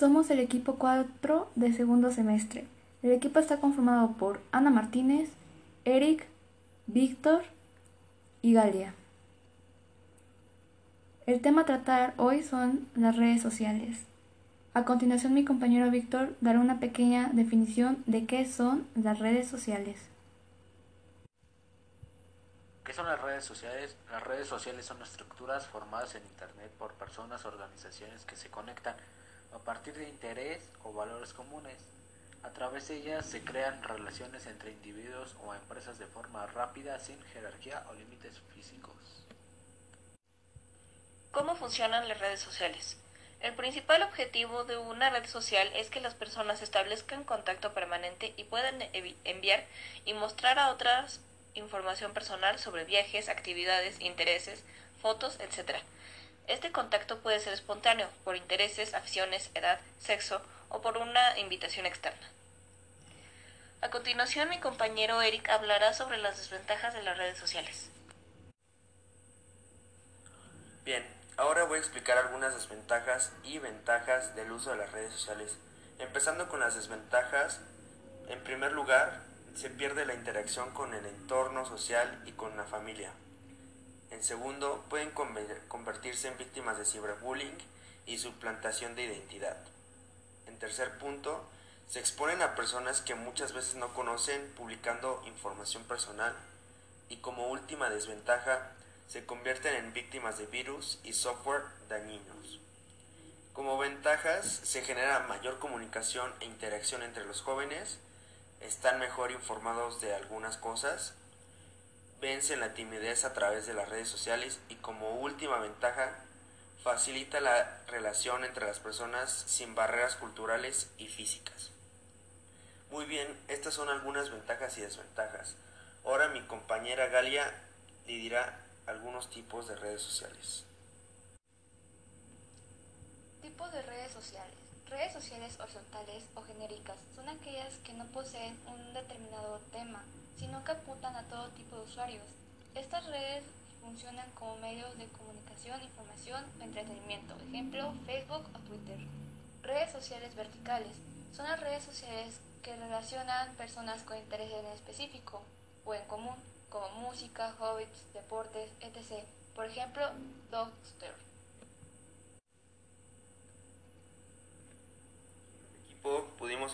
Somos el equipo 4 de segundo semestre. El equipo está conformado por Ana Martínez, Eric, Víctor y Galia. El tema a tratar hoy son las redes sociales. A continuación mi compañero Víctor dará una pequeña definición de qué son las redes sociales. ¿Qué son las redes sociales? Las redes sociales son estructuras formadas en Internet por personas o organizaciones que se conectan a partir de interés o valores comunes. A través de ellas se crean relaciones entre individuos o empresas de forma rápida, sin jerarquía o límites físicos. ¿Cómo funcionan las redes sociales? El principal objetivo de una red social es que las personas establezcan contacto permanente y puedan enviar y mostrar a otras información personal sobre viajes, actividades, intereses, fotos, etc. Este contacto puede ser espontáneo, por intereses, aficiones, edad, sexo o por una invitación externa. A continuación, mi compañero Eric hablará sobre las desventajas de las redes sociales. Bien, ahora voy a explicar algunas desventajas y ventajas del uso de las redes sociales. Empezando con las desventajas, en primer lugar, se pierde la interacción con el entorno social y con la familia. En segundo, pueden convertirse en víctimas de ciberbullying y suplantación de identidad. En tercer punto, se exponen a personas que muchas veces no conocen publicando información personal. Y como última desventaja, se convierten en víctimas de virus y software dañinos. Como ventajas, se genera mayor comunicación e interacción entre los jóvenes, están mejor informados de algunas cosas, vencen la timidez a través de las redes sociales y como última ventaja facilita la relación entre las personas sin barreras culturales y físicas. Muy bien, estas son algunas ventajas y desventajas. Ahora mi compañera Galia le dirá algunos tipos de redes sociales. Tipos de redes sociales. Redes sociales horizontales o genéricas son aquellas que no poseen un determinado tema, sino que apuntan a todo tipo de usuarios. Estas redes funcionan como medios de comunicación, información o entretenimiento, ejemplo Facebook o Twitter. Redes sociales verticales son las redes sociales que relacionan personas con interés en específico o en común, como música, hobbies, deportes, etc. Por ejemplo, Dogster.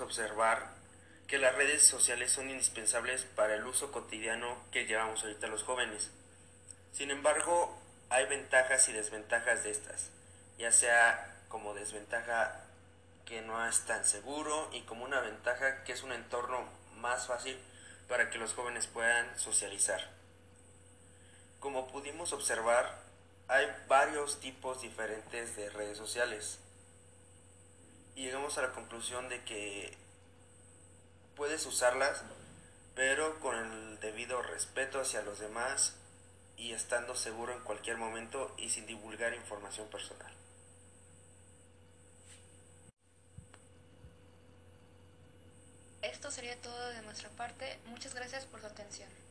Observar que las redes sociales son indispensables para el uso cotidiano que llevamos ahorita los jóvenes. Sin embargo, hay ventajas y desventajas de estas, ya sea como desventaja que no es tan seguro y como una ventaja que es un entorno más fácil para que los jóvenes puedan socializar. Como pudimos observar, hay varios tipos diferentes de redes sociales y llegamos a la conclusión de que puedes usarlas, pero con el debido respeto hacia los demás y estando seguro en cualquier momento y sin divulgar información personal. Esto sería todo de nuestra parte. Muchas gracias por su atención.